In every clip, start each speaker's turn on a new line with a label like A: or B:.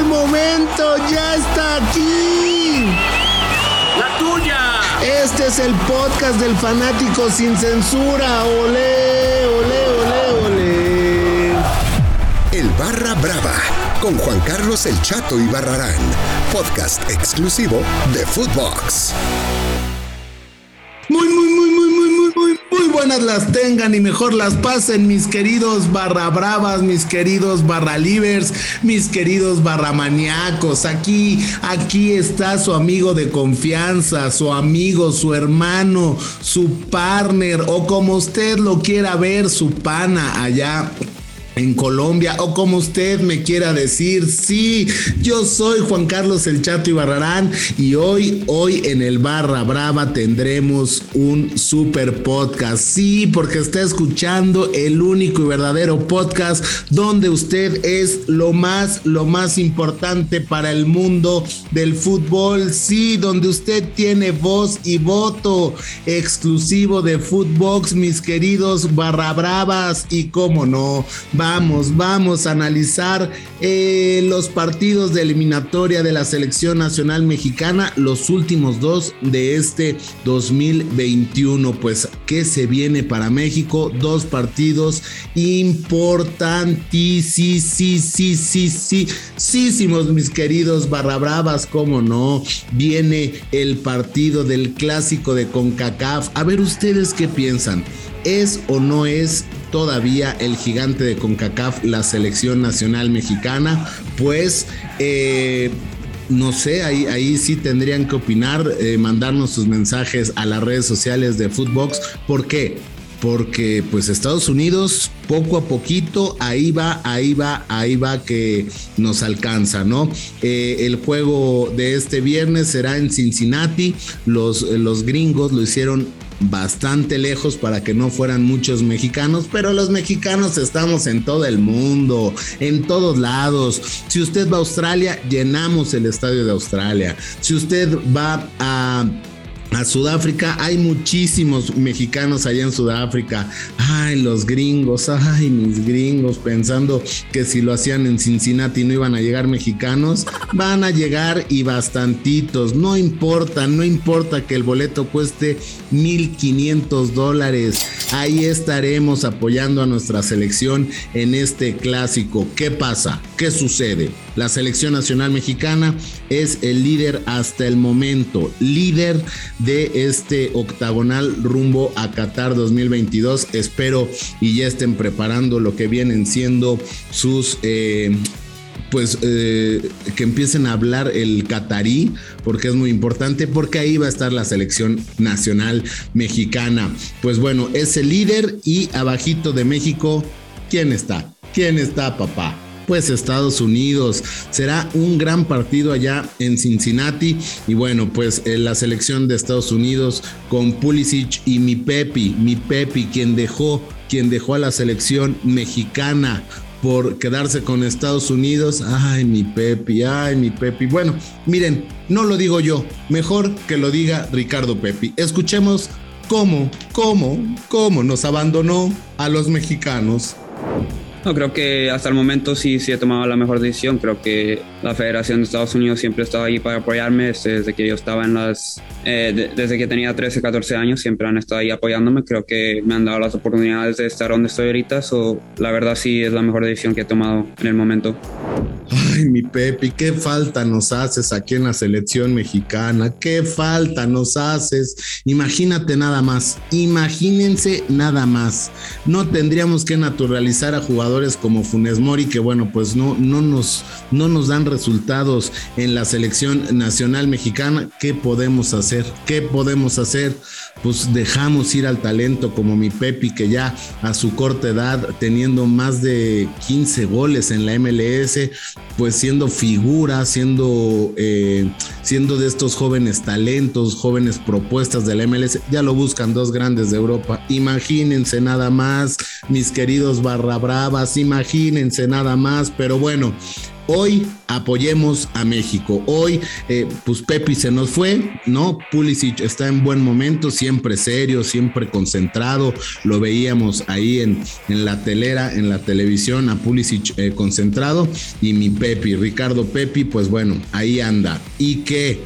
A: el momento, ya está aquí.
B: La tuya.
A: Este es el podcast del fanático sin censura. Ole, ole, ole, ole.
C: El Barra Brava con Juan Carlos El Chato y Barrarán, podcast exclusivo de Footbox.
A: Muy, muy, las tengan y mejor las pasen, mis queridos barra bravas, mis queridos barra livers, mis queridos barra maníacos. Aquí, aquí está su amigo de confianza, su amigo, su hermano, su partner o como usted lo quiera ver, su pana allá en Colombia o como usted me quiera decir. Sí, yo soy Juan Carlos El Chato Ibarrarán y hoy, hoy en el Barra Brava tendremos un super podcast. Sí, porque está escuchando el único y verdadero podcast donde usted es lo más, lo más importante para el mundo del fútbol. Sí, donde usted tiene voz y voto exclusivo de Footbox, mis queridos Barra Bravas y cómo no, vamos, vamos a analizar eh, los partidos de eliminatoria de la selección nacional mexicana, los últimos dos de este 2021. Pues, ¿qué se viene para México? Dos partidos importantísimos, mis queridos barra bravas, cómo no. Viene el partido del clásico de CONCACAF. A ver, ustedes qué piensan. ¿Es o no es todavía el gigante de CONCACAF la selección nacional mexicana? Pues eh, no sé, ahí, ahí sí tendrían que opinar, eh, mandarnos sus mensajes a las redes sociales de Footbox. ¿Por qué? Porque pues Estados Unidos poco a poquito, ahí va, ahí va, ahí va que nos alcanza, ¿no? Eh, el juego de este viernes será en Cincinnati, los, los gringos lo hicieron bastante lejos para que no fueran muchos mexicanos, pero los mexicanos estamos en todo el mundo, en todos lados. Si usted va a Australia, llenamos el estadio de Australia. Si usted va a a Sudáfrica. Hay muchísimos mexicanos allá en Sudáfrica. Ay, los gringos, ay, mis gringos, pensando que si lo hacían en Cincinnati no iban a llegar mexicanos. Van a llegar y bastantitos. No importa, no importa que el boleto cueste 1.500 dólares. Ahí estaremos apoyando a nuestra selección en este clásico. ¿Qué pasa? ¿Qué sucede? La selección nacional mexicana es el líder hasta el momento, líder de este octagonal rumbo a Qatar 2022. Espero y ya estén preparando lo que vienen siendo sus... Eh, pues eh, que empiecen a hablar el catarí, porque es muy importante, porque ahí va a estar la selección nacional mexicana. Pues bueno, es el líder y abajito de México, ¿quién está? ¿Quién está, papá? Pues Estados Unidos. Será un gran partido allá en Cincinnati. Y bueno, pues eh, la selección de Estados Unidos con Pulisic y mi Pepi, mi Pepi, quien dejó, quien dejó a la selección mexicana por quedarse con Estados Unidos. Ay, mi Pepi, ay, mi Pepi. Bueno, miren, no lo digo yo, mejor que lo diga Ricardo Pepi. Escuchemos cómo, cómo, cómo nos abandonó a los mexicanos.
D: No, creo que hasta el momento sí, sí he tomado la mejor decisión. Creo que la Federación de Estados Unidos siempre estaba ahí para apoyarme desde que yo estaba en las, eh, desde que tenía 13, 14 años, siempre han estado ahí apoyándome. Creo que me han dado las oportunidades de estar donde estoy ahorita. So, la verdad sí es la mejor decisión que he tomado en el momento.
A: Ay, mi Pepe, qué falta nos haces aquí en la selección mexicana, qué falta nos haces. Imagínate nada más, imagínense nada más. No tendríamos que naturalizar a jugadores como Funes Mori, que bueno, pues no, no, nos, no nos dan resultados en la selección nacional mexicana. ¿Qué podemos hacer? ¿Qué podemos hacer? Pues dejamos ir al talento como mi Pepe, que ya a su corta edad, teniendo más de 15 goles en la MLS, pues siendo figura, siendo, eh, siendo de estos jóvenes talentos, jóvenes propuestas de la MLS, ya lo buscan dos grandes de Europa. Imagínense nada más, mis queridos barra bravas, imagínense nada más, pero bueno, Hoy apoyemos a México. Hoy, eh, pues Pepi se nos fue, ¿no? Pulisic está en buen momento, siempre serio, siempre concentrado. Lo veíamos ahí en, en la telera, en la televisión, a Pulisic eh, concentrado. Y mi Pepi, Ricardo Pepi, pues bueno, ahí anda. ¿Y qué?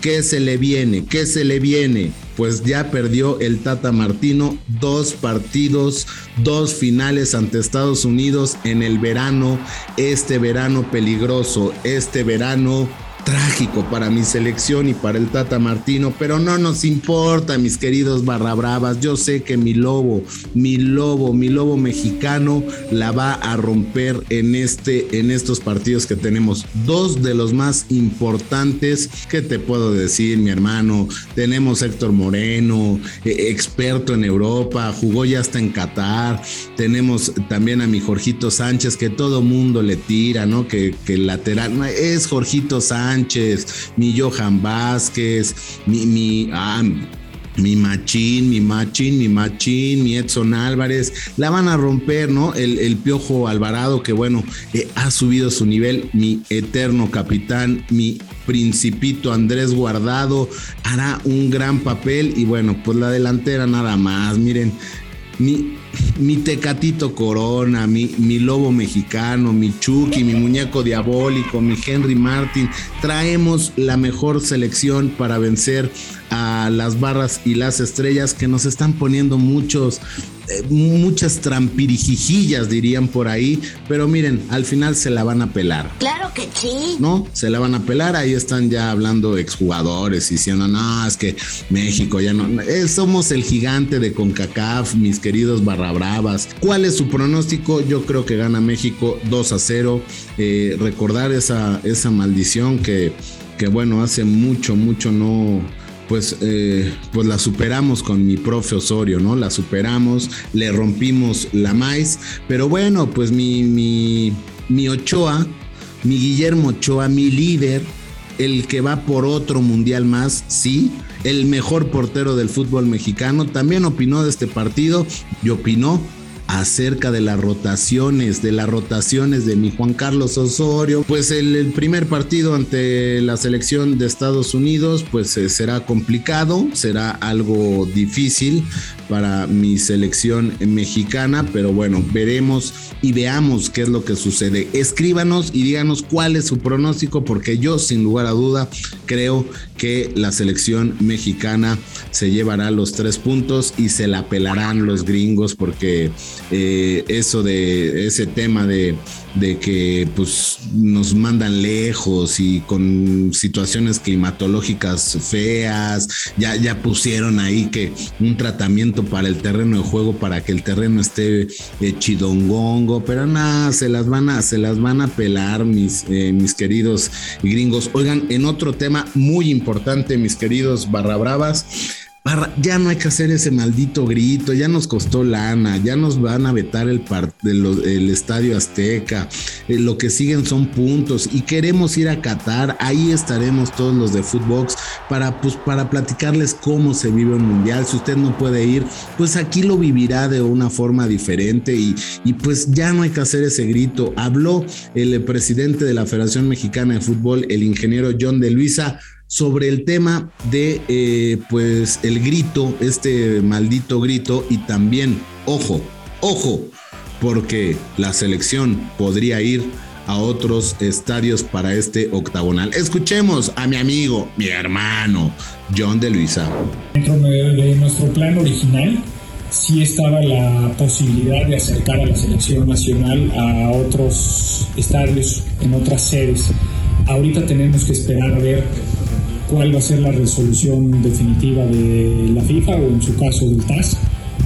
A: ¿Qué se le viene? ¿Qué se le viene? Pues ya perdió el Tata Martino dos partidos, dos finales ante Estados Unidos en el verano, este verano peligroso, este verano trágico para mi selección y para el Tata Martino, pero no nos importa, mis queridos barra bravas. Yo sé que mi lobo, mi lobo, mi lobo mexicano la va a romper en este, en estos partidos que tenemos. Dos de los más importantes. ¿Qué te puedo decir, mi hermano? Tenemos Héctor Moreno, eh, experto en Europa, jugó ya hasta en Qatar. Tenemos también a mi Jorgito Sánchez, que todo mundo le tira, ¿no? Que, que lateral es Jorgito Sánchez Sánchez, mi Johan Vázquez, mi, mi, ah, mi Machín, mi Machín, mi Machín, mi Edson Álvarez, la van a romper, ¿no? El, Piojo Alvarado, que bueno, eh, ha subido su nivel, mi eterno capitán, mi principito Andrés Guardado, hará un gran papel y bueno, pues la delantera nada más, miren, mi, mi Tecatito Corona, mi, mi, Lobo Mexicano, mi Chucky, mi Muñeco Diabólico, mi Henry Martin. Traemos la mejor selección para vencer a las barras y las estrellas que nos están poniendo muchos eh, muchas trampirijijillas, dirían por ahí, pero miren, al final se la van a pelar.
E: Claro que sí.
A: ¿No? Se la van a pelar, ahí están ya hablando exjugadores diciendo, no, es que México ya no, eh, somos el gigante de CONCACAF, mis queridos barra bravas. ¿Cuál es su pronóstico? Yo creo que gana México 2 a 0. Eh, recordar esa, esa maldición que, que, bueno, hace mucho, mucho no pues, eh, pues la superamos con mi profe Osorio, ¿no? La superamos, le rompimos la maíz, pero bueno, pues mi, mi, mi Ochoa, mi Guillermo Ochoa, mi líder, el que va por otro mundial más, sí, el mejor portero del fútbol mexicano, también opinó de este partido y opinó acerca de las rotaciones, de las rotaciones de mi Juan Carlos Osorio. Pues el, primer partido ante la selección de Estados Unidos, pues eh, será complicado, será algo difícil para mi selección mexicana, pero bueno, veremos y veamos qué es lo que sucede. Escríbanos y díganos cuál es su pronóstico, porque yo sin lugar a duda creo que la selección mexicana se llevará los tres puntos y se la pelarán los gringos, porque eh, eso de ese tema de, de, que pues nos mandan lejos y con situaciones climatológicas feas, ya, ya pusieron ahí que un tratamiento para el terreno de juego para que el terreno esté eh, chidongongo, pero nada, se las van a, se las van a pelar mis, eh, mis queridos gringos. Oigan, en otro tema muy importante, mis queridos barra bravas, ya no hay que hacer ese maldito grito, ya nos costó lana, ya nos van a vetar el, el estadio Azteca, eh, lo que siguen son puntos y queremos ir a Qatar, ahí estaremos todos los de Footbox para, pues, para platicarles cómo se vive un mundial, si usted no puede ir, pues aquí lo vivirá de una forma diferente y, y pues ya no hay que hacer ese grito. Habló el presidente de la Federación Mexicana de Fútbol, el ingeniero John de Luisa, sobre el tema de eh, pues el grito, este maldito grito y también, ojo, ojo, porque la selección podría ir a otros estadios para este octagonal. Escuchemos a mi amigo, mi hermano, John de Luisa.
F: Dentro de nuestro plan original, sí estaba la posibilidad de acercar a la selección nacional a otros estadios en otras sedes. Ahorita tenemos que esperar a ver cuál va a ser la resolución definitiva de la FIFA o en su caso del TAS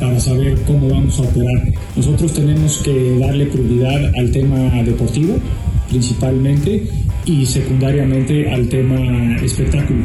F: para saber cómo vamos a operar. Nosotros tenemos que darle prioridad al tema deportivo principalmente y secundariamente al tema espectáculo.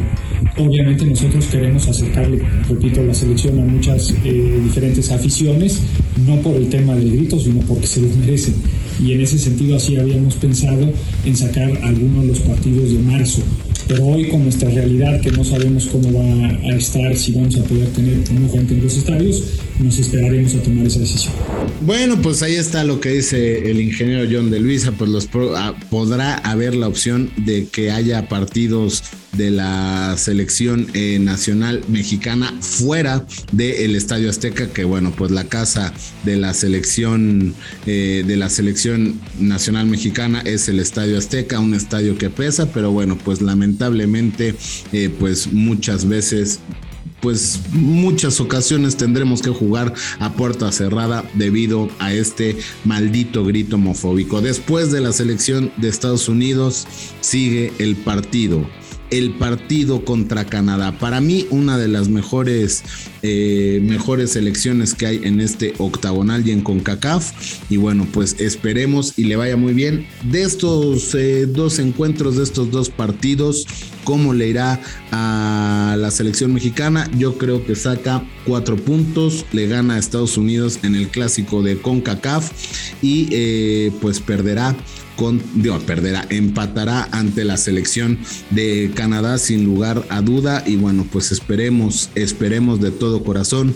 F: Obviamente nosotros queremos acercarle, repito, la selección a muchas eh, diferentes aficiones, no por el tema del grito, sino porque se los merecen. Y en ese sentido así habíamos pensado en sacar algunos de los partidos de marzo Pero hoy con nuestra realidad que no sabemos cómo va a estar, si vamos a poder tener una gente en los estadios, nos esperaremos a tomar esa decisión.
A: Bueno, pues ahí está lo que dice el ingeniero John de Luisa, pues los ah, podrá haber la opción de que haya partidos de la selección eh, nacional mexicana fuera del Estadio Azteca, que bueno, pues la casa de la selección eh, de la selección nacional mexicana es el Estadio Azteca, un estadio que pesa, pero bueno, pues lamentablemente, eh, pues muchas veces pues muchas ocasiones tendremos que jugar a puerta cerrada debido a este maldito grito homofóbico. Después de la selección de Estados Unidos sigue el partido el partido contra Canadá. Para mí, una de las mejores, eh, mejores selecciones que hay en este octagonal y en CONCACAF. Y bueno, pues esperemos y le vaya muy bien. De estos eh, dos encuentros, de estos dos partidos, ¿cómo le irá a la selección mexicana? Yo creo que saca cuatro puntos, le gana a Estados Unidos en el clásico de CONCACAF y eh, pues perderá con, perderá, empatará ante la selección de Canadá sin lugar a duda. Y bueno, pues esperemos, esperemos de todo corazón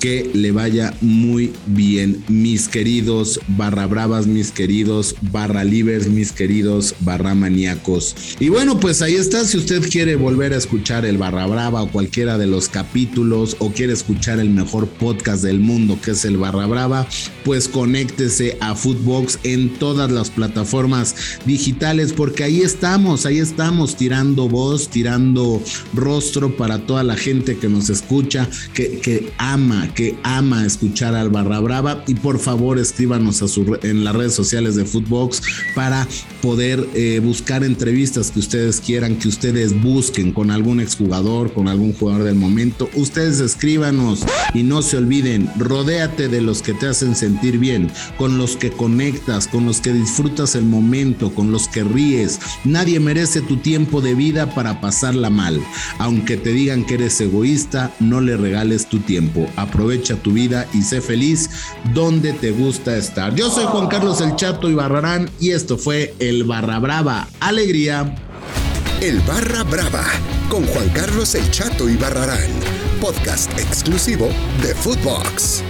A: que le vaya muy bien, mis queridos barra bravas, mis queridos barra libres, mis queridos barra maníacos. Y bueno, pues ahí está. Si usted quiere volver a escuchar el barra brava o cualquiera de los capítulos o quiere escuchar el mejor podcast del mundo que es el barra brava, pues conéctese a Footbox en todas las plataformas digitales porque ahí estamos, ahí estamos tirando voz, tirando rostro para toda la gente que nos escucha, que, que ama, que ama escuchar al Barra Brava y por favor escríbanos a su, en las redes sociales de Footbox para poder eh, buscar entrevistas que ustedes quieran, que ustedes busquen con algún exjugador, con algún jugador del momento. Ustedes escríbanos y no se olviden, rodéate de los que te hacen sentir bien, con los que conectas, con los que disfrutas el momento, con los que ríes. Nadie merece tu tiempo de vida para pasarla mal. Aunque te digan que eres egoísta, no le regales tu tiempo. Aprovecha tu vida y sé feliz donde te gusta estar. Yo soy Juan Carlos El Chato y Barrarán y esto fue el Barra Brava. Alegría.
C: El Barra Brava con Juan Carlos El Chato y Barrarán, podcast exclusivo de Footbox.